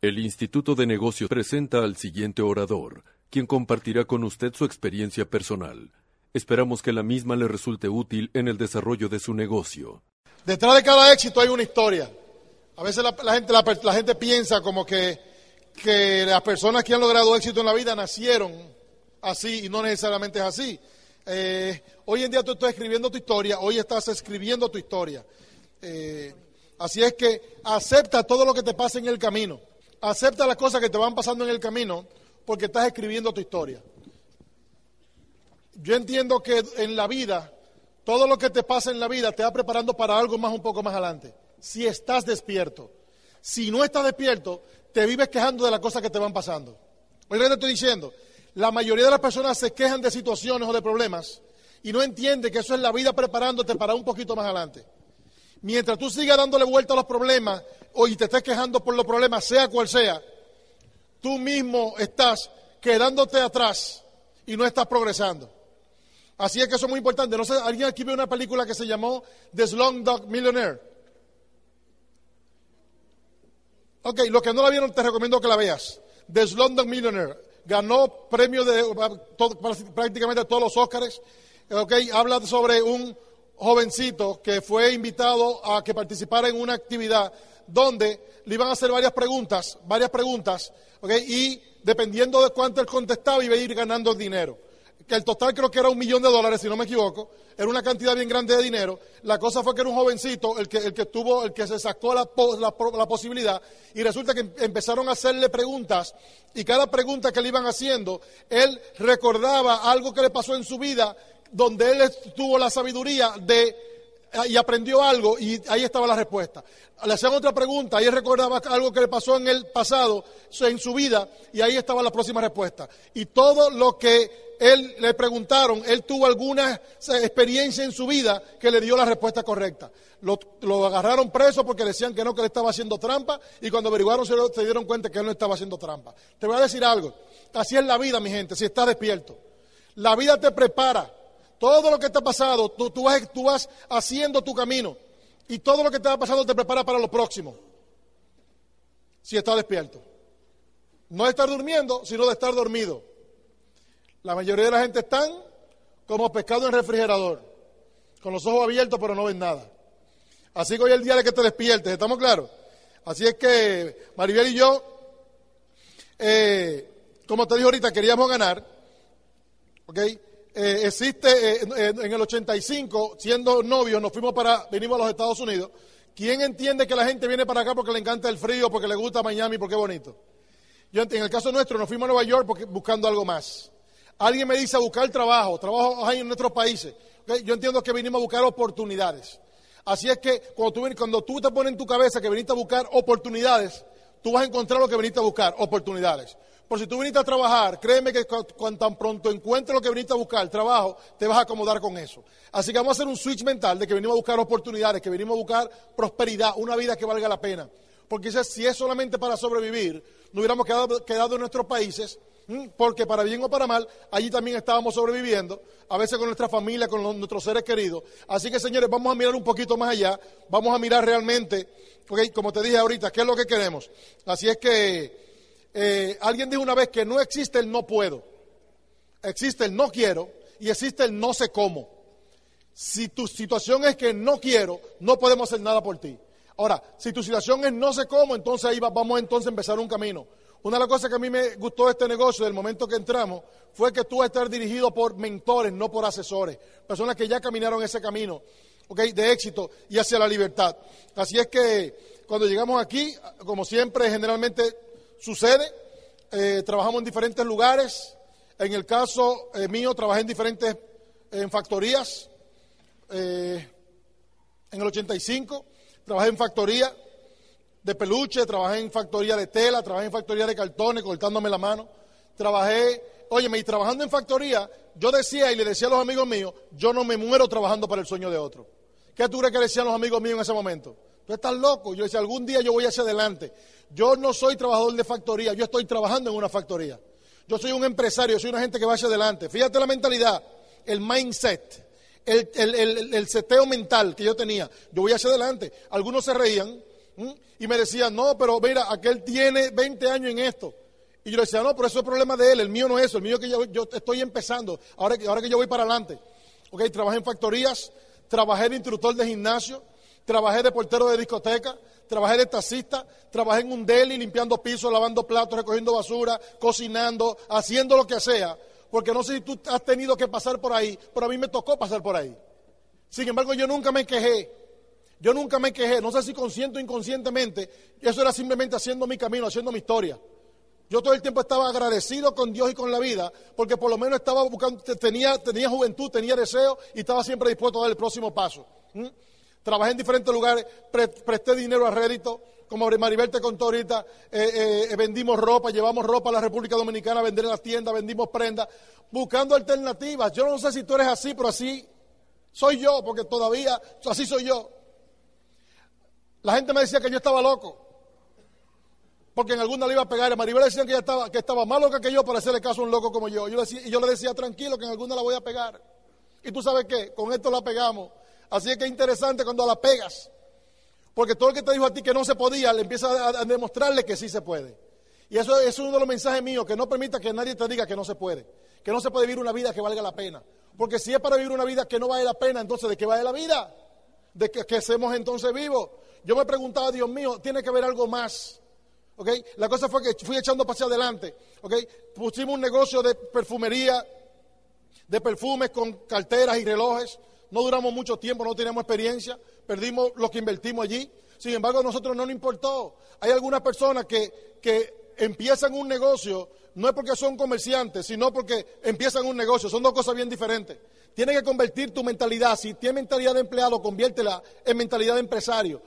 El Instituto de Negocios presenta al siguiente orador, quien compartirá con usted su experiencia personal. Esperamos que la misma le resulte útil en el desarrollo de su negocio. Detrás de cada éxito hay una historia. A veces la, la gente, la, la gente piensa como que, que las personas que han logrado éxito en la vida nacieron así y no necesariamente es así. Eh, hoy en día tú estás escribiendo tu historia, hoy estás escribiendo tu historia. Eh, así es que acepta todo lo que te pasa en el camino. Acepta las cosas que te van pasando en el camino porque estás escribiendo tu historia. Yo entiendo que en la vida, todo lo que te pasa en la vida te va preparando para algo más un poco más adelante. Si estás despierto. Si no estás despierto, te vives quejando de las cosas que te van pasando. Oiga, te estoy diciendo, la mayoría de las personas se quejan de situaciones o de problemas y no entiende que eso es la vida preparándote para un poquito más adelante. Mientras tú sigas dándole vuelta a los problemas y te estés quejando por los problemas, sea cual sea, tú mismo estás quedándote atrás y no estás progresando. Así es que eso es muy importante. No sé, ¿alguien aquí ve una película que se llamó The Slumdog Millionaire? Ok, los que no la vieron te recomiendo que la veas. The Slumdog Millionaire. Ganó premio de todo, prácticamente todos los Óscares. Ok, habla sobre un jovencito que fue invitado a que participara en una actividad donde le iban a hacer varias preguntas, varias preguntas, ¿ok? y dependiendo de cuánto él contestaba iba a ir ganando dinero. Que el total creo que era un millón de dólares, si no me equivoco, era una cantidad bien grande de dinero. La cosa fue que era un jovencito el que, el que tuvo, el que se sacó la, la, la posibilidad, y resulta que empezaron a hacerle preguntas, y cada pregunta que le iban haciendo, él recordaba algo que le pasó en su vida donde él tuvo la sabiduría de y aprendió algo y ahí estaba la respuesta. Le hacían otra pregunta y él recordaba algo que le pasó en el pasado, en su vida, y ahí estaba la próxima respuesta. Y todo lo que él le preguntaron, él tuvo alguna experiencia en su vida que le dio la respuesta correcta. Lo, lo agarraron preso porque decían que no, que él estaba haciendo trampa, y cuando averiguaron se, se dieron cuenta que él no estaba haciendo trampa. Te voy a decir algo, así es la vida, mi gente, si estás despierto. La vida te prepara todo lo que te ha pasado, tú, vas haciendo tu camino. Y todo lo que te ha pasado te prepara para lo próximo. Si estás despierto. No de estar durmiendo, sino de estar dormido. La mayoría de la gente están como pescado en refrigerador. Con los ojos abiertos, pero no ven nada. Así que hoy es el día de que te despiertes, ¿estamos claros? Así es que Maribel y yo, eh, como te dije ahorita, queríamos ganar. ¿Ok? Eh, existe eh, en el 85, siendo novios, nos fuimos para, venimos a los Estados Unidos. ¿Quién entiende que la gente viene para acá porque le encanta el frío, porque le gusta Miami, porque es bonito? Yo en el caso nuestro nos fuimos a Nueva York porque, buscando algo más. Alguien me dice buscar trabajo, trabajo hay en nuestros países. Yo entiendo que vinimos a buscar oportunidades. Así es que cuando tú, cuando tú te pones en tu cabeza que viniste a buscar oportunidades, tú vas a encontrar lo que viniste a buscar, oportunidades. Por si tú viniste a trabajar, créeme que cuando tan pronto encuentres lo que viniste a buscar, el trabajo, te vas a acomodar con eso. Así que vamos a hacer un switch mental de que venimos a buscar oportunidades, que venimos a buscar prosperidad, una vida que valga la pena. Porque si es solamente para sobrevivir, no hubiéramos quedado, en nuestros países, porque para bien o para mal, allí también estábamos sobreviviendo, a veces con nuestra familia, con nuestros seres queridos. Así que señores, vamos a mirar un poquito más allá, vamos a mirar realmente, como te dije ahorita, qué es lo que queremos. Así es que eh, alguien dijo una vez que no existe el no puedo, existe el no quiero y existe el no sé cómo. Si tu situación es que no quiero, no podemos hacer nada por ti. Ahora, si tu situación es no sé cómo, entonces ahí vamos entonces a empezar un camino. Una de las cosas que a mí me gustó de este negocio, del momento que entramos, fue que tú vas a estar dirigido por mentores, no por asesores. Personas que ya caminaron ese camino okay, de éxito y hacia la libertad. Así es que cuando llegamos aquí, como siempre, generalmente sucede. Eh, trabajamos en diferentes lugares. En el caso eh, mío, trabajé en diferentes en factorías. Eh, en el 85 trabajé en factoría de peluche, trabajé en factoría de tela, trabajé en factoría de cartones, cortándome la mano. Trabajé, óyeme, y trabajando en factoría, yo decía y le decía a los amigos míos, yo no me muero trabajando para el sueño de otro. ¿Qué tú crees que decían los amigos míos en ese momento? Tú estás loco. Yo decía, algún día yo voy hacia adelante. Yo no soy trabajador de factoría, yo estoy trabajando en una factoría. Yo soy un empresario, soy una gente que va hacia adelante. Fíjate la mentalidad, el mindset, el, el, seteo mental que yo tenía. Yo voy hacia adelante. Algunos se reían y me decían, no, pero mira, aquel tiene 20 años en esto. Y yo decía, no, pero eso es el problema de él, el mío no es eso, el mío es que yo, yo estoy empezando, ahora, ahora que yo voy para adelante. Ok, trabajé en factorías, trabajé de instructor de gimnasio, trabajé de portero de discoteca, trabajé de taxista, trabajé en un deli limpiando pisos, lavando platos, recogiendo basura, cocinando, haciendo lo que sea, porque no sé si tú has tenido que pasar por ahí, pero a mí me tocó pasar por ahí. Sin embargo, yo nunca me quejé, yo nunca me quejé, no sé si consciente o inconscientemente, eso era simplemente haciendo mi camino, haciendo mi historia. Yo todo el tiempo estaba agradecido con Dios y con la vida, porque por lo menos estaba buscando, tenía, tenía juventud, tenía deseo y estaba siempre dispuesto a dar el próximo paso. Trabajé en diferentes lugares, presté dinero a rédito, como Maribel te contó ahorita, eh, eh, vendimos ropa, llevamos ropa a la República Dominicana a vender en las tiendas, vendimos prendas, buscando alternativas. Yo no sé si tú eres así, pero así soy yo, porque todavía así soy yo. La gente me decía que yo estaba loco, porque en alguna le iba a pegar. Maribel decían que, ella estaba, que estaba más loca que yo para hacerle caso a un loco como yo. yo y yo le decía, tranquilo, que en alguna la voy a pegar. Y tú sabes qué, con esto la pegamos. Así es que es interesante cuando la pegas. Porque todo el que te dijo a ti que no se podía, le empieza a, demostrarle que sí se puede. Y eso, es uno de los mensajes míos, que no permita que nadie te diga que no se puede. Que no se puede vivir una vida que valga la pena. Porque si es para vivir una vida que no vale la pena, entonces ¿de qué vale la vida? ¿De qué, seamos entonces vivos? Yo me preguntaba, Dios mío, tiene que haber algo más. ¿Okay? La cosa fue que fui echando hacia adelante. ¿Okay? Pusimos un negocio de perfumería, de perfumes con carteras y relojes no duramos mucho tiempo, no teníamos experiencia, perdimos lo que invertimos allí. Sin embargo, a nosotros no nos importó. Hay algunas personas que, que empiezan un negocio, no es porque son comerciantes, sino porque empiezan un negocio. Son dos cosas bien diferentes. Tienes que convertir tu mentalidad. Si tienes mentalidad de empleado, conviértela en mentalidad de empresario.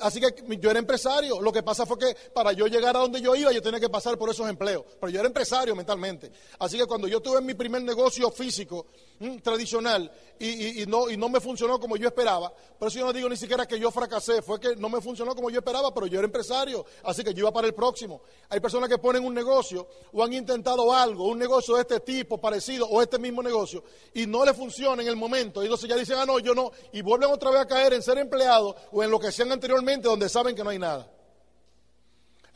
Así que yo era empresario. Lo que pasa fue que para yo llegar a donde yo iba, yo tenía que pasar por esos empleos. Pero yo era empresario mentalmente. Así que cuando yo tuve mi primer negocio físico mm, tradicional y, no, y no me funcionó como yo esperaba, por eso yo no digo ni siquiera que yo fracasé, fue que no me funcionó como yo esperaba, pero yo era empresario. Así que yo iba para el próximo. Hay personas que ponen un negocio o han intentado algo, un negocio de este tipo, parecido, o este mismo negocio, y no le funciona en el momento. Y entonces ya dicen, ah, no, yo no. Y vuelven otra vez a caer en ser empleado o en lo que sean anteriormente donde saben que no hay nada.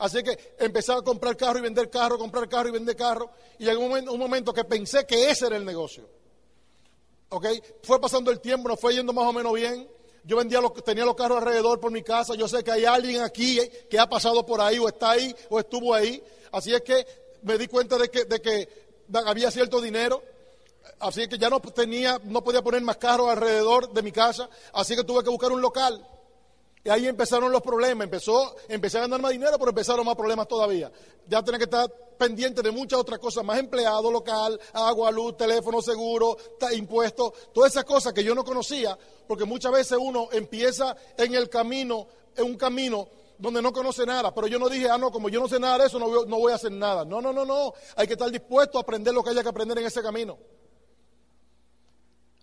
Así que empecé a comprar carro y vender carro, comprar carro y vender carro. Y en un momento, un momento que pensé que ese era el negocio. ¿Ok? Fue pasando el tiempo, nos fue yendo más o menos bien. Yo vendía los, tenía los carros alrededor por mi casa. Yo sé que hay alguien aquí que ha pasado por ahí o está ahí o estuvo ahí. Así es que me di cuenta de que, de que había cierto dinero. Así que ya no tenía, no podía poner más carros alrededor de mi casa. Así que tuve que buscar un local. Y ahí empezaron los problemas, empezó, empecé a ganar más dinero, pero empezaron más problemas todavía. Ya tenía que estar pendiente de muchas otras cosas, más empleado local, agua, luz, teléfono, seguro, impuestos, todas esas cosas que yo no conocía, porque muchas veces uno empieza en el camino, en un camino donde no conoce nada, pero yo no dije, ah, no, como yo no sé nada de eso, no voy, no voy a hacer nada. No, no, no, no, hay que estar dispuesto a aprender lo que haya que aprender en ese camino.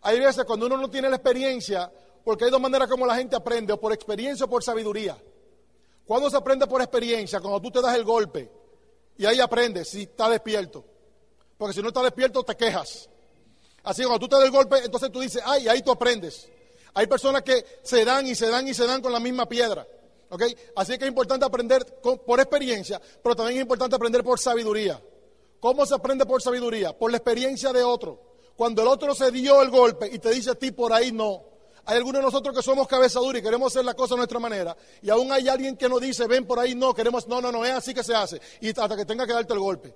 Hay veces cuando uno no tiene la experiencia, porque hay dos maneras como la gente aprende, o por experiencia o por sabiduría. ¿Cuándo se aprende por experiencia? Cuando tú te das el golpe. Y ahí aprendes si está despierto. Porque si no está despierto, te quejas. Así que cuando tú te das el golpe, entonces tú dices, ay, ahí tú aprendes. Hay personas que se dan y se dan y se dan con la misma piedra. ¿ok? Así que es importante aprender por experiencia, pero también es importante aprender por sabiduría. ¿Cómo se aprende por sabiduría? Por la experiencia de otro. Cuando el otro se dio el golpe y te dice a ti por ahí no, hay algunos de nosotros que somos cabeza y queremos hacer la cosa a nuestra manera. Y aún hay alguien que nos dice, ven por ahí, no, queremos, no, no, no, es así que se hace. Y hasta que tenga que darte el golpe.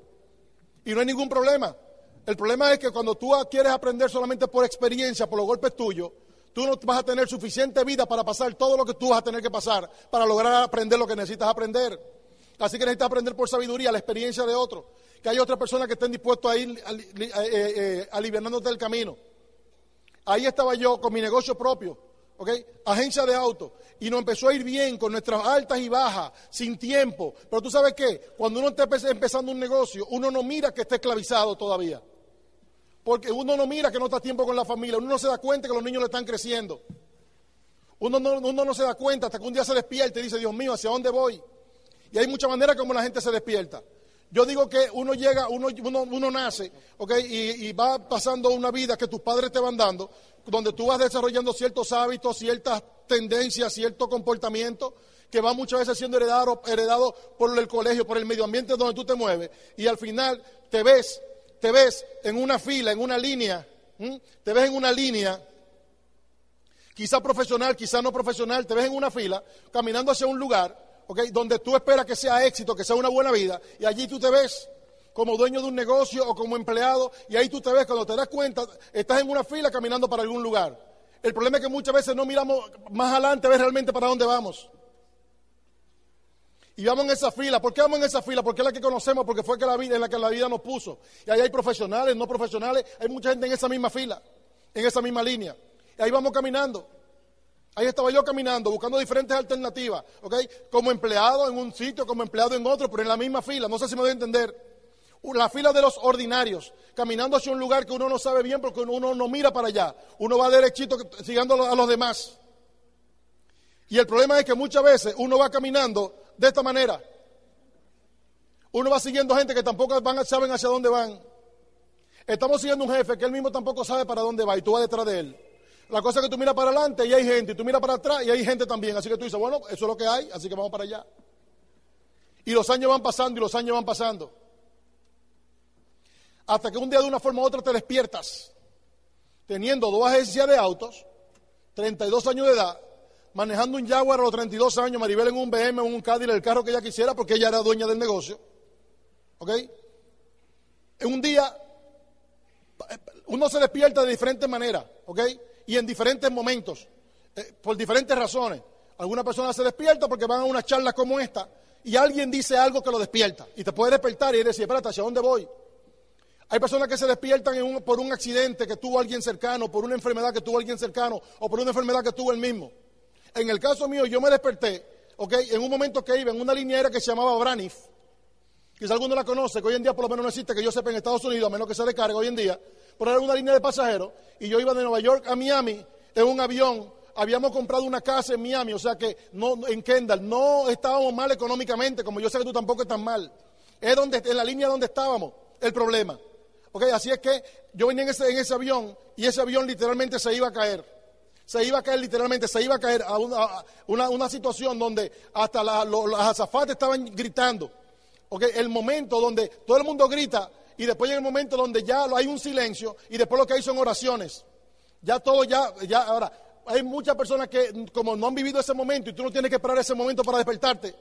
Y no hay ningún problema. El problema es que cuando tú quieres aprender solamente por experiencia, por los golpes tuyos, tú no vas a tener suficiente vida para pasar todo lo que tú vas a tener que pasar para lograr aprender lo que necesitas aprender. Así que necesitas aprender por sabiduría, la experiencia de otro. Que hay otras personas que estén dispuestos a ir eh, eh, aliviándote el camino. Ahí estaba yo con mi negocio propio, ¿ok? Agencia de auto. Y nos empezó a ir bien con nuestras altas y bajas, sin tiempo. Pero tú sabes qué, cuando uno está empezando un negocio, uno no mira que esté esclavizado todavía. Porque uno no mira que no está tiempo con la familia, uno no se da cuenta que los niños le están creciendo. Uno no, uno no se da cuenta hasta que un día se despierta y dice, Dios mío, ¿hacia dónde voy? Y hay muchas maneras como la gente se despierta. Yo digo que uno llega, uno, uno, nace, ¿ok? Y, y, va pasando una vida que tus padres te van dando, donde tú vas desarrollando ciertos hábitos, ciertas tendencias, cierto comportamiento, que va muchas veces siendo heredado, heredado por el colegio, por el medio ambiente donde tú te mueves, y al final te ves, te ves en una fila, en una línea, te ves en una línea, quizá profesional, quizá no profesional, te ves en una fila, caminando hacia un lugar, donde tú esperas que sea éxito, que sea una buena vida, y allí tú te ves como dueño de un negocio o como empleado, y ahí tú te ves, cuando te das cuenta, estás en una fila caminando para algún lugar. El problema es que muchas veces no miramos más adelante a ver realmente para dónde vamos. Y vamos en esa fila. ¿Por qué vamos en esa fila? Porque es la que conocemos, porque fue que la vida, en la que la vida nos puso. Y ahí hay profesionales, no profesionales, hay mucha gente en esa misma fila, en esa misma línea. Y ahí vamos caminando. Ahí estaba yo caminando, buscando diferentes alternativas, ¿ok? Como empleado en un sitio, como empleado en otro, pero en la misma fila. No sé si me voy a entender. La fila de los ordinarios, caminando hacia un lugar que uno no sabe bien porque uno no mira para allá. Uno va derechito siguiendo a los demás. Y el problema es que muchas veces uno va caminando de esta manera. Uno va siguiendo gente que tampoco van, saben hacia dónde van. Estamos siguiendo un jefe que él mismo tampoco sabe para dónde va y tú vas detrás de él. La cosa es que tú miras para adelante y hay gente, y tú miras para atrás y hay gente también. Así que tú dices, bueno, eso es lo que hay, así que vamos para allá. Y los años van pasando y los años van pasando. Hasta que un día de una forma u otra te despiertas, teniendo dos agencias de autos, 32 años de edad, manejando un Jaguar a los 32 años, Maribel en un BM, en un Cadillac, el carro que ella quisiera, porque ella era dueña del negocio. ¿Ok? En un día, uno se despierta de diferentes maneras. ¿Ok? Y en diferentes momentos, eh, por diferentes razones. Alguna persona se despierta porque van a una charla como esta y alguien dice algo que lo despierta y te puede despertar y decir, espérate, ¿hacia dónde voy? Hay personas que se despiertan por un accidente que tuvo alguien cercano, por una enfermedad que tuvo alguien cercano o por una enfermedad que tuvo el mismo. En el caso mío, yo me desperté, ¿ok? En un momento que iba en una línea aérea que se llamaba Braniff, quizá alguno la conoce, que hoy en día por lo menos no existe, que yo sepa en Estados Unidos, a menos que se le cargue hoy en día, pero era una línea de pasajeros y yo iba de Nueva York a Miami en un avión. Habíamos comprado una casa en Miami, o sea que no, en Kendall no estábamos mal económicamente, como yo sé que tú tampoco estás mal. Es donde, en la línea donde estábamos el problema. Okay, así es que yo venía en ese, en ese avión y ese avión literalmente se iba a caer. Se iba a caer literalmente, se iba a caer a una, una, situación donde hasta las azafates estaban gritando. Okay, el momento donde todo el mundo grita y después llega el momento donde ya hay un silencio y después lo que hay son oraciones. Ya todo, ya, ya, ahora, hay muchas personas que como no han vivido ese momento y tú no tienes que esperar ese momento para despertarte.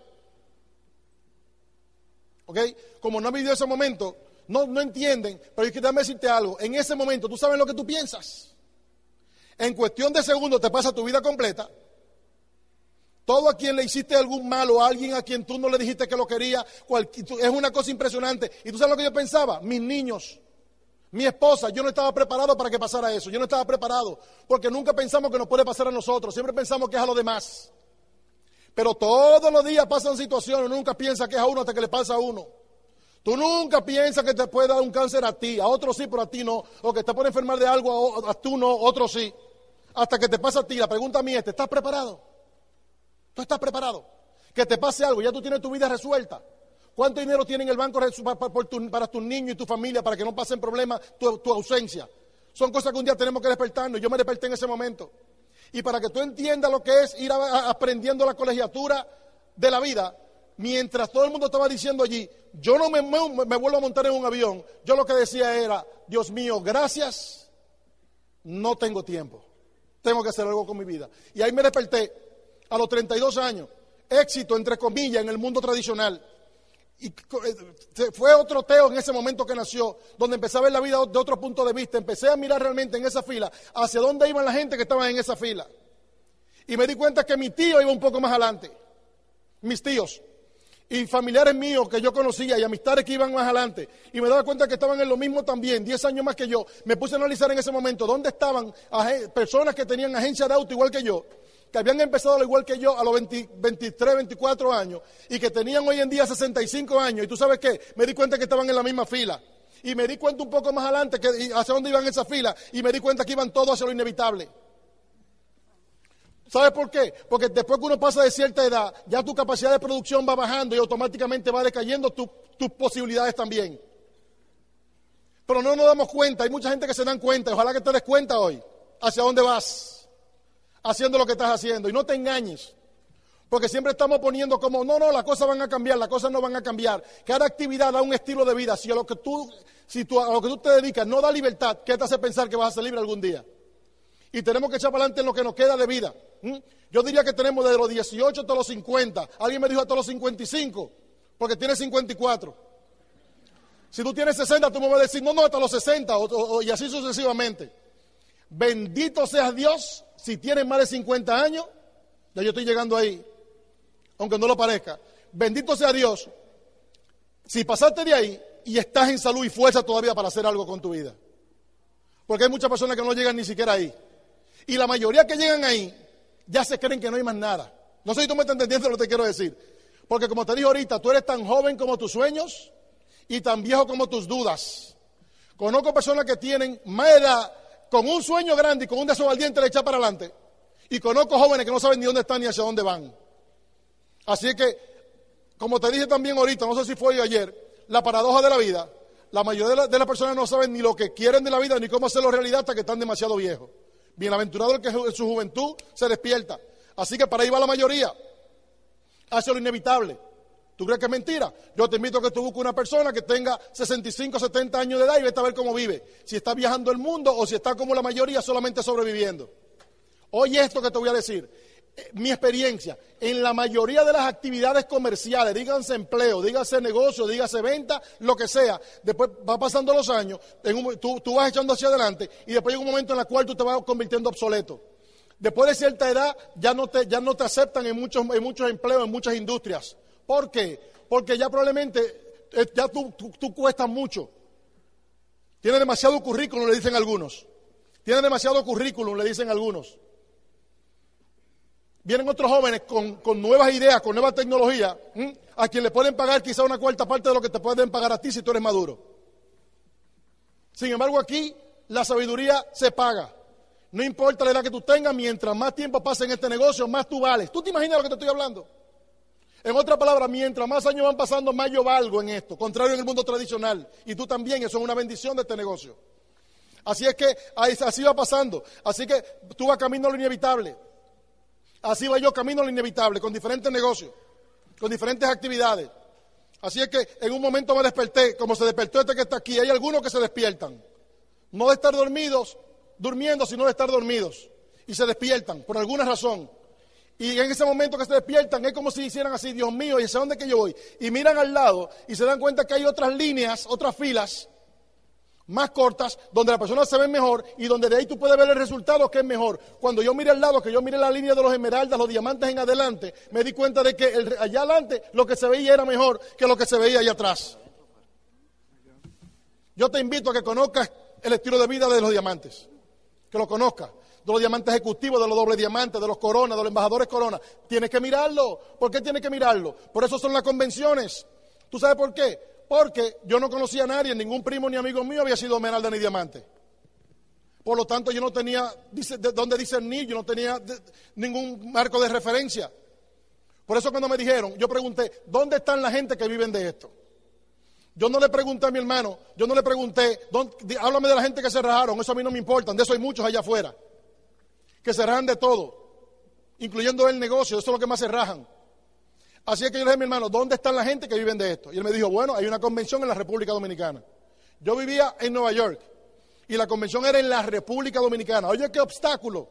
¿Ok? Como no han vivido ese momento, no, no entienden, pero hay que decirte algo, en ese momento tú sabes lo que tú piensas. En cuestión de segundos te pasa tu vida completa todo a quien le hiciste algún mal o a alguien a quien tú no le dijiste que lo quería, es una cosa impresionante. ¿Y tú sabes lo que yo pensaba? Mis niños, mi esposa, yo no estaba preparado para que pasara eso. Yo no estaba preparado porque nunca pensamos que nos puede pasar a nosotros. Siempre pensamos que es a los demás. Pero todos los días pasan situaciones, nunca piensas que es a uno hasta que le pasa a uno. Tú nunca piensas que te puede dar un cáncer a ti, a otro sí, pero a ti no. O que te puede enfermar de algo, a, a tú no, otro sí. Hasta que te pasa a ti. La pregunta mía es, ¿estás preparado? ¿Tú estás preparado? Que te pase algo, ya tú tienes tu vida resuelta. ¿Cuánto dinero tiene en el banco para tus niños y tu familia para que no pasen problemas tu, ausencia? Son cosas que un día tenemos que despertarnos. Yo me desperté en ese momento. Y para que tú entiendas lo que es ir aprendiendo la colegiatura de la vida, mientras todo el mundo estaba diciendo allí, yo no me, me, vuelvo a montar en un avión, yo lo que decía era, Dios mío, gracias, no tengo tiempo, tengo que hacer algo con mi vida. Y ahí me desperté a los 32 años, éxito entre comillas en el mundo tradicional. Y eh, fue otro Teo en ese momento que nació, donde empecé a ver la vida de otro punto de vista. Empecé a mirar realmente en esa fila hacia dónde iban la gente que estaba en esa fila. Y me di cuenta que mi tío iba un poco más adelante. Mis tíos. y familiares míos que yo conocía y amistades que iban más adelante, y me daba cuenta que estaban en lo mismo también, 10 años más que yo, me puse a analizar en ese momento dónde estaban personas que tenían agencia de auto igual que yo, que habían empezado al igual que yo a los 23, 24 años, y que tenían hoy en día 65 años, y tú sabes qué, me di cuenta que estaban en la misma fila. Y me di cuenta un poco más adelante que hacia dónde iban esa fila, y me di cuenta que iban todos hacia lo inevitable. ¿Sabes por qué? Porque después que uno pasa de cierta edad, ya tu capacidad de producción va bajando y automáticamente va decayendo tus posibilidades también. Pero no nos damos cuenta, hay mucha gente que se dan cuenta, ojalá que te des cuenta hoy hacia dónde vas, haciendo lo que estás haciendo. Y no te engañes, porque siempre estamos poniendo como, no, no, las cosas van a cambiar, las cosas no van a cambiar. Cada actividad da un estilo de vida. Si a lo que tú, si tú, a lo que tú te dedicas no da libertad, ¿qué te hace pensar que vas a ser libre algún día? Y tenemos que echar para adelante en lo que nos queda de vida. Yo diría que tenemos desde los 18 hasta los 50. Alguien me dijo hasta los 55, porque tiene 54. Si tú tienes 60, tú me vas a decir, no, no, hasta los 60, y así sucesivamente. Bendito sea Dios si tienes más de 50 años, ya yo estoy llegando ahí, aunque no lo parezca. Bendito sea Dios si pasaste de ahí y estás en salud y fuerza todavía para hacer algo con tu vida. Porque hay muchas personas que no llegan ni siquiera ahí. Y la mayoría que llegan ahí ya se creen que no hay más nada. No sé si tú me estás entendiendo lo que te quiero decir. Porque como te dije ahorita, tú eres tan joven como tus sueños y tan viejo como tus dudas. Conozco personas que tienen más edad con un sueño grande y con un deseo valiente de echar para adelante. Y conozco jóvenes que no saben ni dónde están ni hacia dónde van. Así que, como te dije también ahorita, no sé si fue ayer, la paradoja de la vida, la mayoría de, las personas no saben ni lo que quieren de la vida ni cómo hacerlo realidad hasta que están demasiado viejos. Bienaventurado el que en su juventud se despierta. Así que para ahí va la mayoría. Hace lo inevitable. ¿Tú crees que es mentira? Yo te invito a que tú busques una persona que tenga 65, 70 años de edad y vete a ver cómo vive. Si está viajando el mundo o si está como la mayoría solamente sobreviviendo. Oye esto que te voy a decir mi experiencia, en la mayoría de las actividades comerciales, díganse empleo, díganse negocio, díganse venta, lo que sea, después va pasando los años, tú, vas echando hacia adelante y después llega un momento en el cual tú te vas convirtiendo obsoleto. Después de cierta edad ya no te, ya no te aceptan en muchos, en muchos empleos, en muchas industrias. ¿Por qué? Porque ya probablemente eh, ya tú, tú cuestas mucho. Tiene demasiado currículum, le dicen algunos. Tiene demasiado currículum, le dicen algunos. Vienen otros jóvenes con, nuevas ideas, con nueva tecnología, a quien le pueden pagar quizá una cuarta parte de lo que te pueden pagar a ti si tú eres maduro. Sin embargo, aquí la sabiduría se paga. No importa la edad que tú tengas, mientras más tiempo pase en este negocio, más tú vales. ¿Tú te imaginas lo que te estoy hablando? En otras palabras, mientras más años van pasando, más yo valgo en esto, contrario en el mundo tradicional. Y tú también, eso es una bendición de este negocio. Así es que así va pasando. Así que tú vas camino a lo inevitable. Así va yo camino a lo inevitable, con diferentes negocios, con diferentes actividades. Así es que en un momento me desperté, como se despertó este que está aquí. Hay algunos que se despiertan. No de estar dormidos, durmiendo, sino de estar dormidos. Y se despiertan por alguna razón. Y en ese momento que se despiertan es como si hicieran así, Dios mío, ¿y hacia dónde que yo voy? Y miran al lado y se dan cuenta que hay otras líneas, otras filas más cortas, donde la persona se ve mejor y donde de ahí tú puedes ver el resultado que es mejor. Cuando yo miré al lado, que yo miré la línea de los esmeraldas, los diamantes en adelante, me di cuenta de que allá adelante lo que se veía era mejor que lo que se veía allá atrás. Yo te invito a que conozcas el estilo de vida de los diamantes, que lo conozcas, de los diamantes ejecutivos, de los dobles diamantes, de los coronas, de los embajadores corona. Tienes que mirarlo. ¿Por qué tienes que mirarlo? Por eso son las convenciones. ¿Tú sabes por qué? Porque yo no conocía a nadie, ningún primo ni amigo mío había sido Esmeralda ni Diamante. Por lo tanto, yo no tenía dice, de dónde yo no tenía ningún marco de referencia. Por eso cuando me dijeron, yo pregunté, ¿dónde están la gente que viven de esto? Yo no le pregunté a mi hermano, yo no le pregunté, háblame de la gente que se rajaron, eso a mí no me importa, de eso hay muchos allá afuera, que se rajan de todo, incluyendo el negocio, eso es lo que más se rajan. Así es que yo le dije a mi hermano, ¿dónde están la gente que viven de esto? Y él me dijo, bueno, hay una convención en la República Dominicana. Yo vivía en Nueva York y la convención era en la República Dominicana. Oye, qué obstáculo.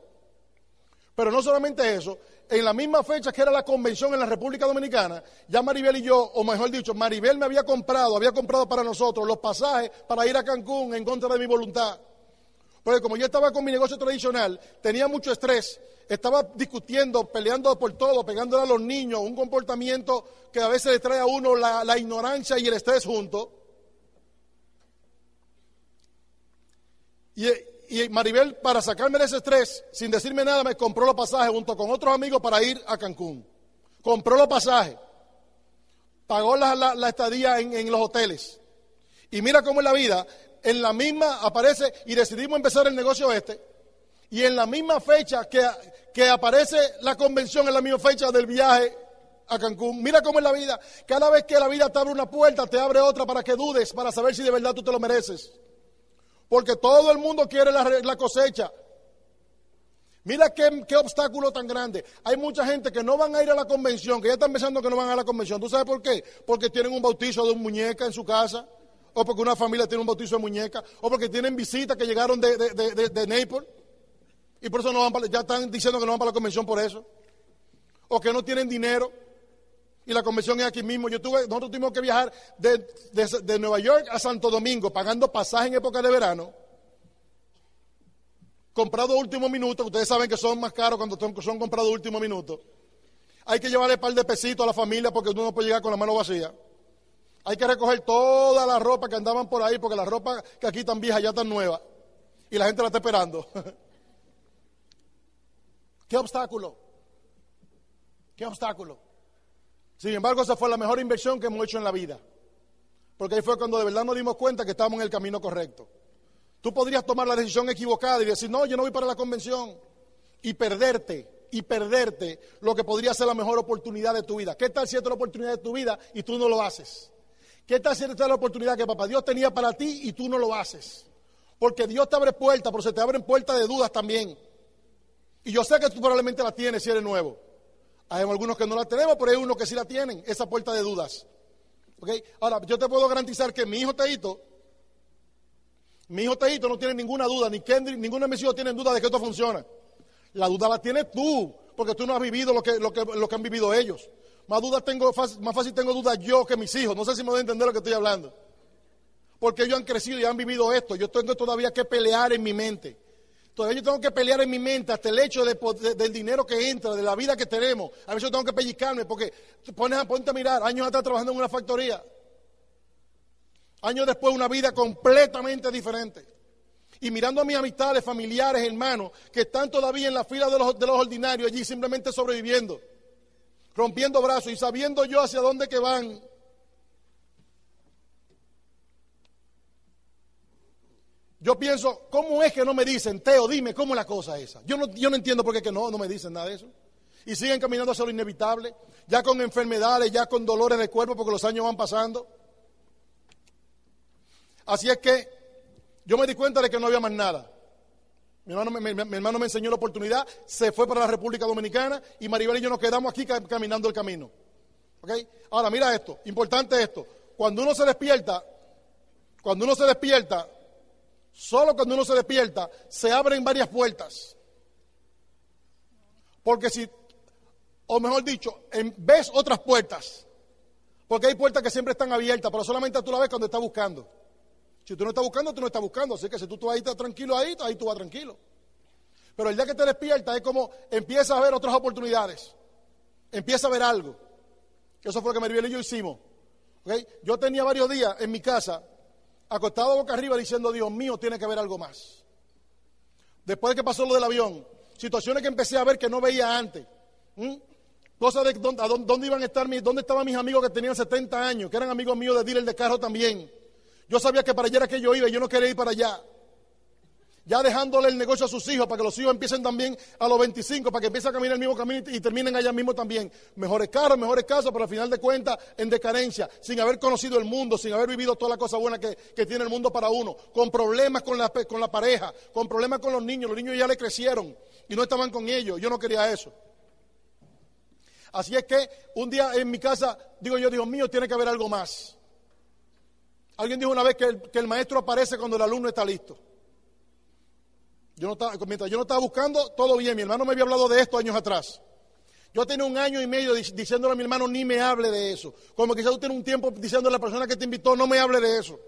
Pero no solamente eso, en la misma fecha que era la convención en la República Dominicana, ya Maribel y yo, o mejor dicho, Maribel me había comprado, había comprado para nosotros los pasajes para ir a Cancún en contra de mi voluntad. Porque como yo estaba con mi negocio tradicional, tenía mucho estrés, estaba discutiendo, peleando por todo, pegándole a los niños, un comportamiento que a veces le trae a uno la, ignorancia y el estrés juntos. Y, Maribel, para sacarme de ese estrés, sin decirme nada, me compró los pasajes junto con otros amigos para ir a Cancún. Compró los pasajes, pagó la estadía en, en, los hoteles. Y mira cómo es la vida. En la misma aparece y decidimos empezar el negocio este. Y en la misma fecha que, que aparece la convención, en la misma fecha del viaje a Cancún. Mira cómo es la vida. Cada vez que la vida te abre una puerta, te abre otra para que dudes, para saber si de verdad tú te lo mereces. Porque todo el mundo quiere la, la cosecha. Mira qué, qué, obstáculo tan grande. Hay mucha gente que no van a ir a la convención, que ya están pensando que no van a la convención. ¿Tú sabes por qué? Porque tienen un bautizo de un muñeca en su casa, o porque una familia tiene un bautizo de muñeca, o porque tienen visitas que llegaron de, de, de, de Naples, y por eso no van para, ya están diciendo que no van para la convención por eso. O que no tienen dinero, y la convención es aquí mismo. Yo tuve, nosotros tuvimos que viajar de, Nueva York a Santo Domingo pagando pasaje en época de verano. Comprado último minuto, ustedes saben que son más caros cuando son, son comprados último minuto. Hay que llevarle un par de pesitos a la familia porque uno no puede llegar con la mano vacía. Hay que recoger toda la ropa que andaban por ahí porque la ropa que aquí tan vieja ya tan nueva. Y la gente la está esperando. ¿Qué obstáculo? ¿Qué obstáculo? Sin embargo, esa fue la mejor inversión que hemos hecho en la vida. Porque ahí fue cuando de verdad nos dimos cuenta que estábamos en el camino correcto. Tú podrías tomar la decisión equivocada y decir, no, yo no voy para la convención. Y perderte, y perderte lo que podría ser la mejor oportunidad de tu vida. ¿Qué tal si es la oportunidad de tu vida y tú no lo haces? ¿Qué tal si esta es la oportunidad que papá Dios tenía para ti y tú no lo haces? Porque Dios te abre puertas, pero se te abren puertas de dudas también. Y yo sé que tú probablemente la tienes si eres nuevo. Hay algunos que no la tenemos, pero hay unos que sí la tienen, esa puerta de dudas. Ahora, yo te puedo garantizar que mi hijo Teito, mi hijo Teito no tiene ninguna duda, ni Kendrick, ninguno de mis hijos tienen duda de que esto funciona. La duda la tienes tú, porque tú no has vivido lo que, lo que, lo que han vivido ellos. Más, dudas tengo, más fácil tengo dudas yo que mis hijos. No sé si me voy a entender lo que estoy hablando. Porque ellos han crecido y han vivido esto. Yo tengo todavía que pelear en mi mente. Todavía yo tengo que pelear en mi mente hasta el hecho de, de, del dinero que entra, de la vida que tenemos. A veces yo tengo que pellizcarme porque pones, ponte a mirar, años atrás trabajando en una factoría. Años después una vida completamente diferente. Y mirando a mis amistades, familiares, hermanos, que están todavía en la fila de los, de los ordinarios allí simplemente sobreviviendo, rompiendo brazos y sabiendo yo hacia dónde que van. Yo pienso, ¿cómo es que no me dicen, Teo, dime cómo es la cosa esa? Yo no, yo no entiendo por qué que no, no me dicen nada de eso. Y siguen caminando hacia lo inevitable, ya con enfermedades, ya con dolores de cuerpo, porque los años van pasando. Así es que yo me di cuenta de que no había más nada. Mi hermano, mi, hermano, me enseñó la oportunidad, se fue para la República Dominicana y Maribel y yo nos quedamos aquí caminando el camino. ¿Okay? Ahora, mira esto, importante esto. Cuando uno se despierta, cuando uno se despierta, solo cuando uno se despierta, se abren varias puertas. Porque si, o mejor dicho, ves otras puertas. Porque hay puertas que siempre están abiertas, pero solamente tú la ves cuando estás buscando. Si tú no estás buscando, tú no estás buscando. Así que si tú, tú ahí estás tranquilo ahí, ahí tú vas tranquilo. Pero el día que te despiertas es como empiezas a ver otras oportunidades. Empieza a ver algo. Eso fue lo que Maribel y yo hicimos. ¿Okay? Yo tenía varios días en mi casa, acostado boca arriba, diciendo, Dios mío, tiene que haber algo más. Después de que pasó lo del avión, situaciones que empecé a ver que no veía antes. Cosas de dónde, dónde, iban a estar mis, dónde estaban mis amigos que tenían 70 años, que eran amigos míos de dealer de carro también. Yo sabía que para allá era que yo iba y yo no quería ir para allá. Ya dejándole el negocio a sus hijos para que los hijos empiecen también a los 25, para que empiecen a caminar el mismo camino y terminen allá mismo también. Mejores carros, mejores casas, pero al final de cuentas en decadencia, sin haber conocido el mundo, sin haber vivido toda la cosa buena que, que tiene el mundo para uno, con problemas con la, con la pareja, con problemas con los niños. Los niños ya le crecieron y no estaban con ellos. Yo no quería eso. Así es que un día en mi casa, digo yo, Dios mío, tiene que haber algo más. Alguien dijo una vez que el, que el, maestro aparece cuando el alumno está listo. Yo no estaba, mientras yo no estaba buscando, todo bien. Mi hermano me había hablado de esto años atrás. Yo tenía un año y medio diciéndole a mi hermano, ni me hable de eso. Como quizás tú tienes un tiempo diciéndole a la persona que te invitó, no me hable de eso.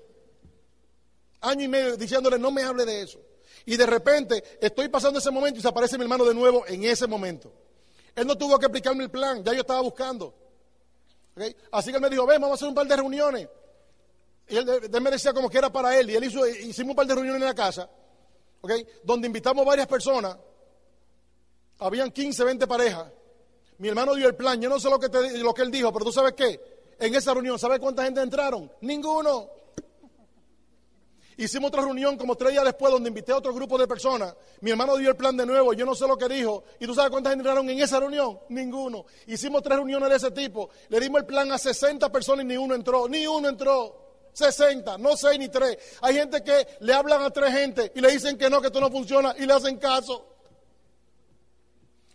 Año y medio diciéndole, no me hable de eso. Y de repente estoy pasando ese momento y se aparece mi hermano de nuevo en ese momento. Él no tuvo que explicarme el plan, ya yo estaba buscando. Así que él me dijo, ven, vamos a hacer un par de reuniones. Y él, me decía como que era para él. Y él hizo, hicimos un par de reuniones en la casa, donde invitamos varias personas. Habían 15, 20 parejas. Mi hermano dio el plan. Yo no sé lo que, lo que él dijo, pero tú sabes qué. En esa reunión, ¿sabes cuánta gente entraron? Ninguno. Hicimos otra reunión como tres días después donde invité a otro grupo de personas. Mi hermano dio el plan de nuevo, yo no sé lo que dijo. ¿Y tú sabes cuántas entraron en esa reunión? Ninguno. Hicimos tres reuniones de ese tipo. Le dimos el plan a 60 personas y ni uno entró. Ni uno entró. 60, no seis ni tres. Hay gente que le hablan a tres gente y le dicen que no, que esto no funciona y le hacen caso.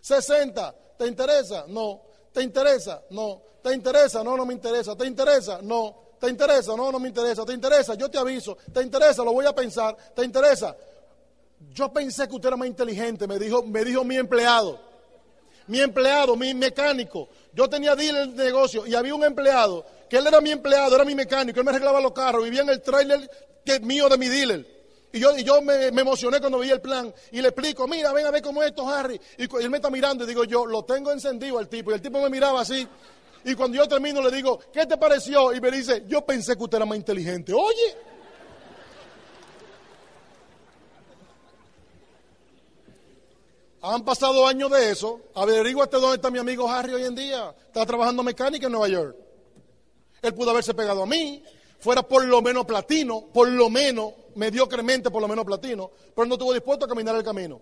60, ¿te interesa? No. ¿Te interesa? No. ¿Te interesa? No, no me interesa. ¿Te interesa? No. ¿Te interesa? No, no me interesa. ¿Te interesa? Yo te aviso. ¿Te interesa? Lo voy a pensar. ¿Te interesa? Yo pensé que usted era más inteligente, me dijo, me dijo mi empleado. Mi empleado, mi mecánico. Yo tenía dealer de negocio y había un empleado, que él era mi empleado, era mi mecánico, él me arreglaba los carros, vivía en el trailer que mío de mi dealer. Y yo, y yo me, emocioné cuando vi el plan y le explico, mira, ven a ver cómo es esto, Harry. Y, él me está mirando y digo yo, lo tengo encendido al tipo. Y el tipo me miraba así. Y cuando yo termino le digo, ¿qué te pareció? Y me dice, yo pensé que usted era más inteligente. Oye. Han pasado años de eso. Averíguate dónde está mi amigo Harry hoy en día. Está trabajando mecánica en Nueva York. Él pudo haberse pegado a mí. Fuera por lo menos platino, por lo menos, mediocremente por lo menos platino. Pero no estuvo dispuesto a caminar el camino.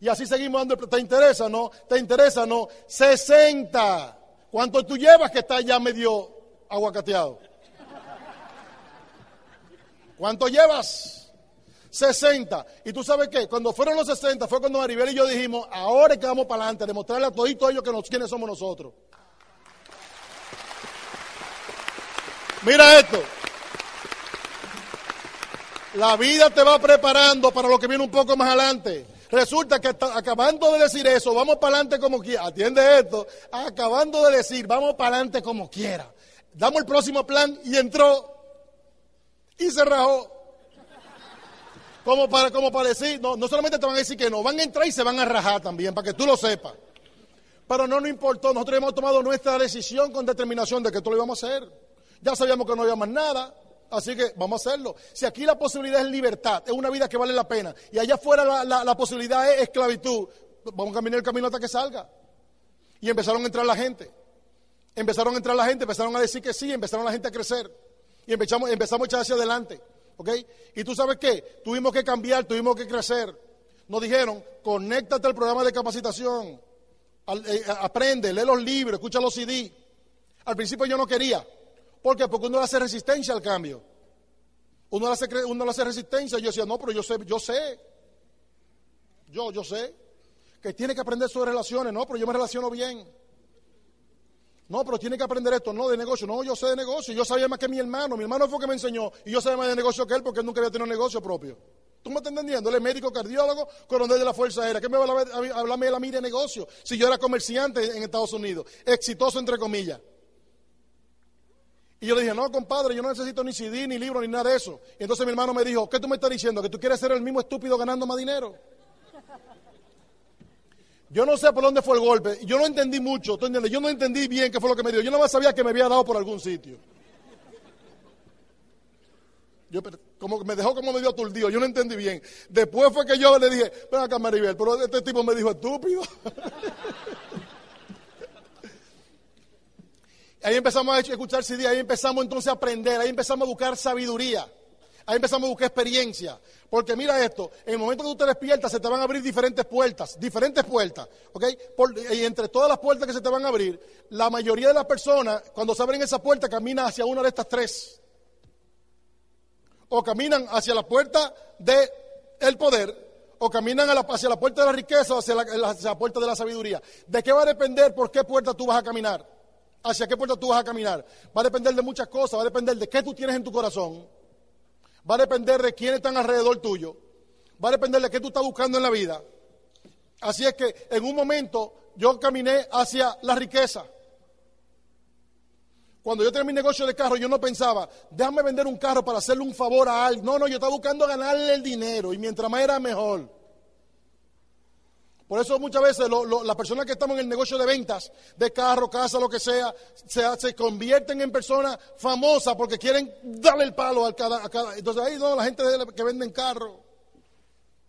Y así seguimos dando. ¿Te interesa? No. ¿Te interesa? No. 60. ¿Cuánto tú llevas que está ya medio aguacateado? ¿Cuánto llevas? 60. ¿Y tú sabes qué? Cuando fueron los 60 fue cuando Maribel y yo dijimos, ahora es que vamos para adelante, demostrarle a todos ellos que nos, quiénes somos nosotros. Mira esto. La vida te va preparando para lo que viene un poco más adelante. Resulta que acabando de decir eso, vamos para adelante como quiera. Atiende esto. Acabando de decir, vamos para adelante como quiera. Damos el próximo plan y entró y se rajó. Como para, como para decir, no, no solamente te van a decir que no, van a entrar y se van a rajar también, para que tú lo sepas. Pero no nos importó, nosotros hemos tomado nuestra decisión con determinación de que esto lo íbamos a hacer. Ya sabíamos que no había más nada. Así que vamos a hacerlo. Si aquí la posibilidad es libertad, es una vida que vale la pena, y allá afuera la, posibilidad es esclavitud, vamos a caminar el camino hasta que salga. Y empezaron a entrar la gente. Empezaron a entrar la gente, empezaron a decir que sí, empezaron la gente a crecer. Y empezamos, empezamos a echar hacia adelante. ¿Ok? Y tú sabes qué? Tuvimos que cambiar, tuvimos que crecer. Nos dijeron, conéctate al programa de capacitación. Eh, aprende, lee los libros, escucha los CD. Al principio yo no quería. ¿Por qué? Porque uno le hace resistencia al cambio. Uno le hace, uno hace resistencia. Yo decía, no, pero yo sé, yo sé. Yo, yo sé. Que tiene que aprender sobre relaciones. No, pero yo me relaciono bien. No, pero tiene que aprender esto, no de negocio. No, yo sé de negocio. Yo sabía más que mi hermano. Mi hermano fue que me enseñó. Y yo sabía más de negocio que él porque él nunca había tenido un negocio propio. ¿Tú me estás entendiendo? Él es médico cardiólogo, coronel de la Fuerza Aérea. ¿Qué me va a hablarme de la mira de negocio? Si yo era comerciante en Estados Unidos, exitoso entre comillas. Y yo le dije, no, compadre, yo no necesito ni CD, ni libro, ni nada de eso. Y entonces mi hermano me dijo, ¿qué tú me estás diciendo? ¿Que tú quieres ser el mismo estúpido ganando más dinero? Yo no sé por dónde fue el golpe. Yo no entendí mucho, ¿tú? Yo no entendí bien qué fue lo que me dio. Yo no más sabía que me había dado por algún sitio. Yo, como me dejó como medio aturdido, yo no entendí bien. Después fue que yo le dije, ven acá Maribel, pero este tipo me dijo estúpido. Ahí empezamos a escuchar CD, ahí empezamos entonces a aprender, ahí empezamos a buscar sabiduría, ahí empezamos a buscar experiencia. Porque mira esto, en el momento que tú te despiertas se te van a abrir diferentes puertas, diferentes puertas, ¿ok? y entre todas las puertas que se te van a abrir, la mayoría de las personas, cuando se abren esa puerta, caminan hacia una de estas tres. O caminan hacia la puerta del poder, o caminan hacia la puerta de la riqueza o hacia la puerta de la sabiduría. ¿De qué va a depender por qué puerta tú vas a caminar? Hacia qué puerta tú vas a caminar. Va a depender de muchas cosas, va a depender de qué tú tienes en tu corazón, va a depender de quiénes están alrededor tuyo, va a depender de qué tú estás buscando en la vida. Así es que en un momento yo caminé hacia la riqueza. Cuando yo tenía mi negocio de carro, yo no pensaba, déjame vender un carro para hacerle un favor a alguien. No, no, yo estaba buscando ganarle el dinero y mientras más era mejor. Por eso muchas veces las personas que estamos en el negocio de ventas, de carro, casa, lo que sea, se, convierten en personas famosas porque quieren darle el palo a cada, a cada. Entonces ahí no, la gente que venden carro,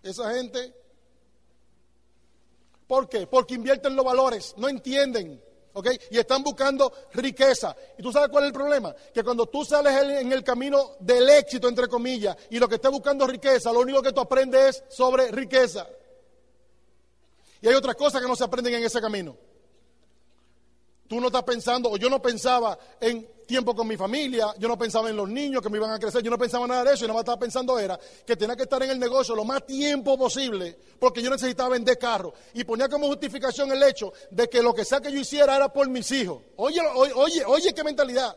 esa gente. ¿Por qué? Porque invierten los valores, no entienden. ¿ok? Y están buscando riqueza. ¿Y tú sabes cuál es el problema? Que cuando tú sales en el camino del éxito, entre comillas, y lo que estás buscando riqueza, lo único que tú aprendes es sobre riqueza. Y hay otras cosas que no se aprenden en ese camino. Tú no estás pensando, o yo no pensaba en tiempo con mi familia, yo no pensaba en los niños que me iban a crecer, yo no pensaba nada de eso, y nada más estaba pensando era que tenía que estar en el negocio lo más tiempo posible, porque yo necesitaba vender carro. Y ponía como justificación el hecho de que lo que sea que yo hiciera era por mis hijos. Oye, oye, oye, qué mentalidad.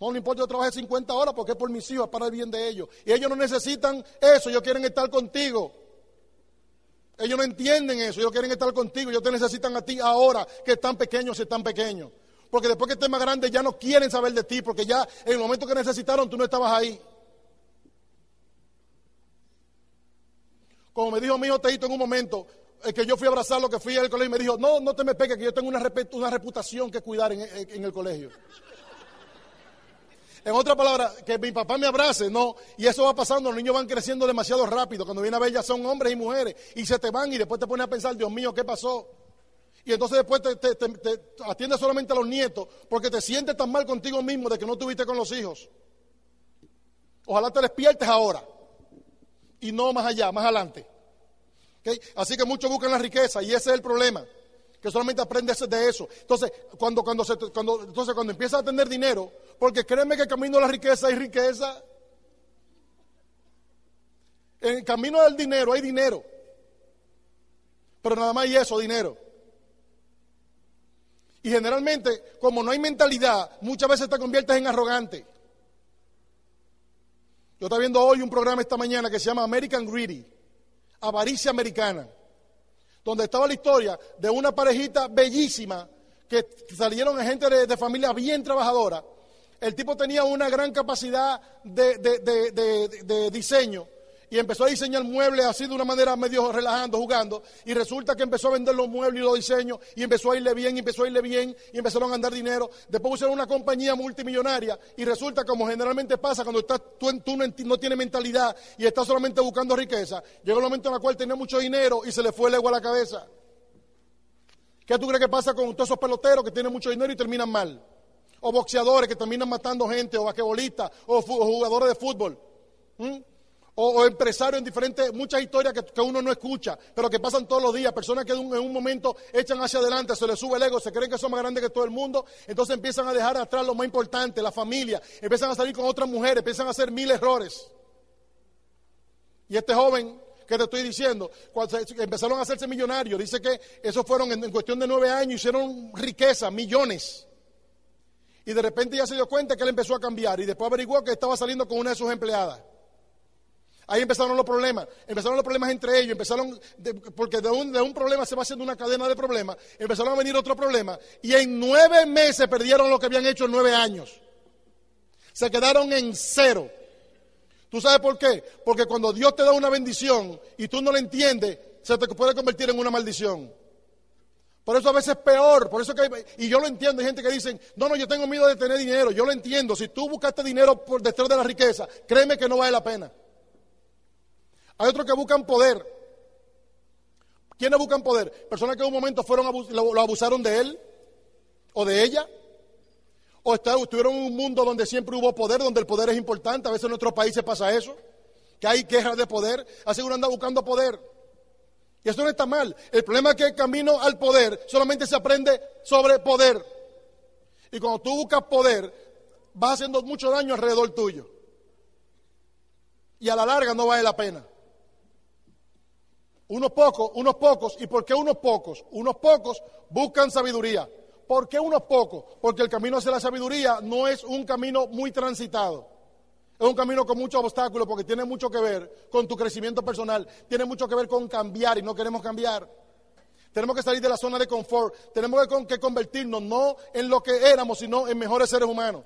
No, no importa, yo trabajé 50 horas porque es por mis hijos, es para el bien de ellos. Y ellos no necesitan eso, ellos quieren estar contigo. Ellos no entienden eso, ellos quieren estar contigo, ellos te necesitan a ti ahora que están pequeños, si están pequeños. Porque después que estés más grande ya no quieren saber de ti, porque ya en el momento que necesitaron tú no estabas ahí. Como me dijo mi hijo Teito en un momento, es que yo fui a abrazarlo, que fui al colegio y me dijo, no, no te me pegues, que yo tengo una, una reputación que cuidar en, en el colegio. En otra palabra, que mi papá me abrace, no. Y eso va pasando, los niños van creciendo demasiado rápido. Cuando viene a ver ya son hombres y mujeres y se te van y después te pones a pensar, Dios mío, ¿qué pasó? Y entonces después te, te, atiendes solamente a los nietos porque te sientes tan mal contigo mismo de que no tuviste con los hijos. Ojalá te despiertes ahora y no más allá, más adelante. Así que muchos buscan la riqueza y ese es el problema que solamente aprendes de eso. Entonces, cuando, cuando, se, cuando, entonces, cuando empiezas a tener dinero, porque créeme que el camino a la riqueza hay riqueza. En el camino del dinero hay dinero. Pero nada más hay eso, dinero. Y generalmente, como no hay mentalidad, muchas veces te conviertes en arrogante. Yo estaba viendo hoy un programa esta mañana que se llama American Greedy, avaricia americana donde estaba la historia de una parejita bellísima que salieron gente de, familia bien trabajadora. El tipo tenía una gran capacidad de diseño y empezó a diseñar muebles así de una manera medio relajando, jugando, y resulta que empezó a vender los muebles y los diseños, y empezó a irle bien, y empezó a irle bien, y empezaron a andar dinero. Después pusieron una compañía multimillonaria, y resulta, como generalmente pasa cuando estás, tú, no, tienes mentalidad y estás solamente buscando riqueza, llegó el momento en el cual tenía mucho dinero y se le fue el ego a la cabeza. ¿Qué tú crees que pasa con todos esos peloteros que tienen mucho dinero y terminan mal? O boxeadores que terminan matando gente, o basquetbolistas, o, jugadores de fútbol. ¿Mm? O, empresarios en diferentes, muchas historias que, uno no escucha, pero que pasan todos los días, personas que en un, momento echan hacia adelante, se les sube el ego, se creen que son más grandes que todo el mundo, entonces empiezan a dejar atrás lo más importante, la familia, empiezan a salir con otras mujeres, empiezan a hacer mil errores. Y este joven que te estoy diciendo, cuando empezaron a hacerse millonarios, dice que esos fueron en, en cuestión de nueve años, hicieron riqueza, millones. Y de repente ya se dio cuenta que él empezó a cambiar y después averiguó que estaba saliendo con una de sus empleadas. Ahí empezaron los problemas, empezaron los problemas entre ellos, empezaron, porque de un, problema se va haciendo una cadena de problemas, empezaron a venir otro problema, y en nueve meses perdieron lo que habían hecho en nueve años. Se quedaron en cero. ¿Tú sabes por qué? Porque cuando Dios te da una bendición y tú no la entiendes, se te puede convertir en una maldición. Por eso a veces es peor, por eso que y yo lo entiendo, hay gente que dicen, no, no, yo tengo miedo de tener dinero, yo lo entiendo, si tú buscaste dinero por detrás de la riqueza, créeme que no vale la pena. Hay otros que buscan poder. ¿Quiénes buscan poder? Personas que en un momento fueron lo, abusaron de él o de ella. O estuvieron en un mundo donde siempre hubo poder, donde el poder es importante. A veces en nuestros países pasa eso. Que hay guerras de poder. Así uno anda buscando poder. Y eso no está mal. El problema es que el camino al poder solamente se aprende sobre poder. Y cuando tú buscas poder, vas haciendo mucho daño alrededor tuyo. Y a la larga no vale la pena. Unos pocos, unos pocos. ¿Y por qué unos pocos? Unos pocos buscan sabiduría. ¿Por qué unos pocos? Porque el camino hacia la sabiduría no es un camino muy transitado. Es un camino con muchos obstáculos porque tiene mucho que ver con tu crecimiento personal, tiene mucho que ver con cambiar y no queremos cambiar. Tenemos que salir de la zona de confort. Tenemos que convertirnos no en lo que éramos, sino en mejores seres humanos.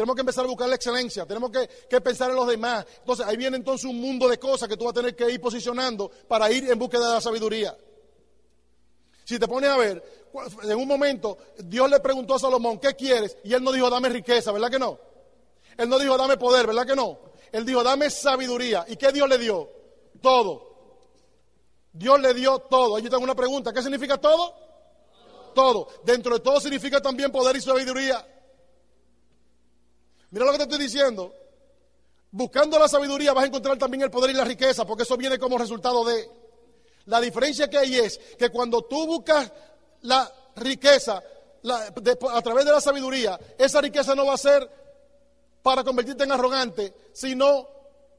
Tenemos que empezar a buscar la excelencia, tenemos que, pensar en los demás. Entonces ahí viene entonces un mundo de cosas que tú vas a tener que ir posicionando para ir en búsqueda de la sabiduría. Si te pones a ver, en un momento Dios le preguntó a Salomón, ¿qué quieres? Y él no dijo, dame riqueza, ¿verdad que no? Él no dijo, dame poder, ¿verdad que no? Él dijo, dame sabiduría. ¿Y qué Dios le dio? Todo. Dios le dio todo. Yo tengo una pregunta, ¿qué significa todo? Todo. Dentro de todo significa también poder y sabiduría. Mira lo que te estoy diciendo. Buscando la sabiduría vas a encontrar también el poder y la riqueza, porque eso viene como resultado de... La diferencia que hay es que cuando tú buscas la riqueza a través de la sabiduría, esa riqueza no va a ser para convertirte en arrogante, sino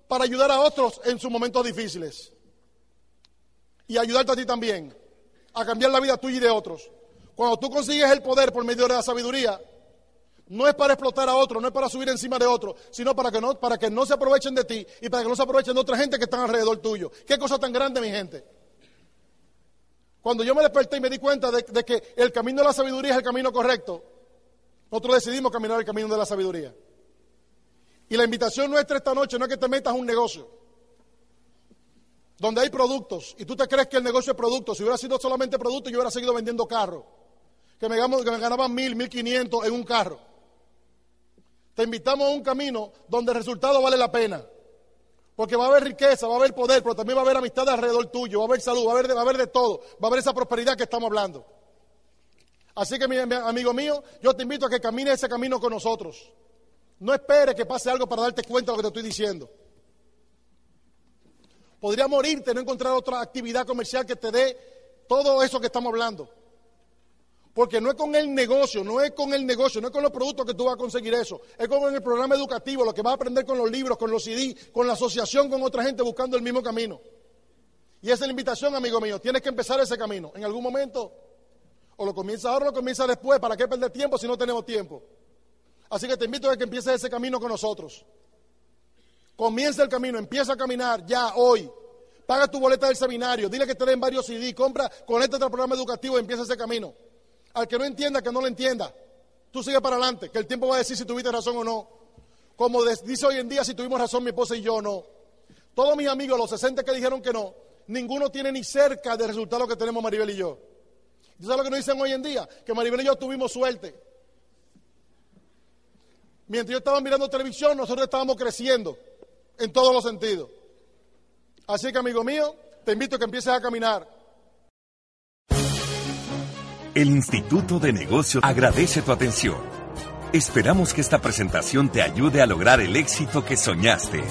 para ayudar a otros en sus momentos difíciles. Y ayudarte a ti también, a cambiar la vida tuya y de otros. Cuando tú consigues el poder por medio de la sabiduría, no es para explotar a otros, no es para subir encima de otros, sino para que, no, para que no se aprovechen de ti y para que no se aprovechen de otra gente que están alrededor tuyo. Qué cosa tan grande, mi gente. Cuando yo me desperté y me di cuenta de, de que el camino de la sabiduría es el camino correcto, nosotros decidimos caminar el camino de la sabiduría. Y la invitación nuestra esta noche no es que te metas a un negocio donde hay productos y tú te crees que el negocio es producto. Si hubiera sido solamente producto, yo hubiera seguido vendiendo carros. Que me, que me ganaban mil, mil quinientos en un carro. Te invitamos a un camino donde el resultado vale la pena. Porque va a haber riqueza, va a haber poder, pero también va a haber amistad alrededor tuyo, va a haber salud, va a haber, va a haber de todo, va a haber esa prosperidad que estamos hablando. Así que, mi, amigo mío, yo te invito a que camines ese camino con nosotros. No esperes que pase algo para darte cuenta de lo que te estoy diciendo. Podría morirte, no encontrar otra actividad comercial que te dé todo eso que estamos hablando. Porque no es con el negocio, no es con el negocio, no es con los productos que tú vas a conseguir eso. Es como en el programa educativo, lo que vas a aprender con los libros, con los CD, con la asociación con otra gente buscando el mismo camino. Y esa es la invitación, amigo mío. Tienes que empezar ese camino. En algún momento, o lo comienzas ahora o lo comienzas después. ¿Para qué perder tiempo si no tenemos tiempo? Así que te invito a que empieces ese camino con nosotros. Comienza el camino, empieza a caminar ya hoy. Paga tu boleta del seminario, dile que te den varios CD, compra, conéctate al programa educativo y empieza ese camino. Al que no entienda, que no lo entienda. Tú sigue para adelante, que el tiempo va a decir si tuviste razón o no. Como dice hoy en día, si tuvimos razón mi esposa y yo no. Todos mis amigos, los 60 que dijeron que no, ninguno tiene ni cerca del resultado que tenemos Maribel y yo. ¿Y sabes lo que nos dicen hoy en día? Que Maribel y yo tuvimos suerte. Mientras yo estaba mirando televisión, nosotros estábamos creciendo en todos los sentidos. Así que, amigo mío, te invito a que empieces a caminar. El Instituto de Negocios agradece tu atención. Esperamos que esta presentación te ayude a lograr el éxito que soñaste.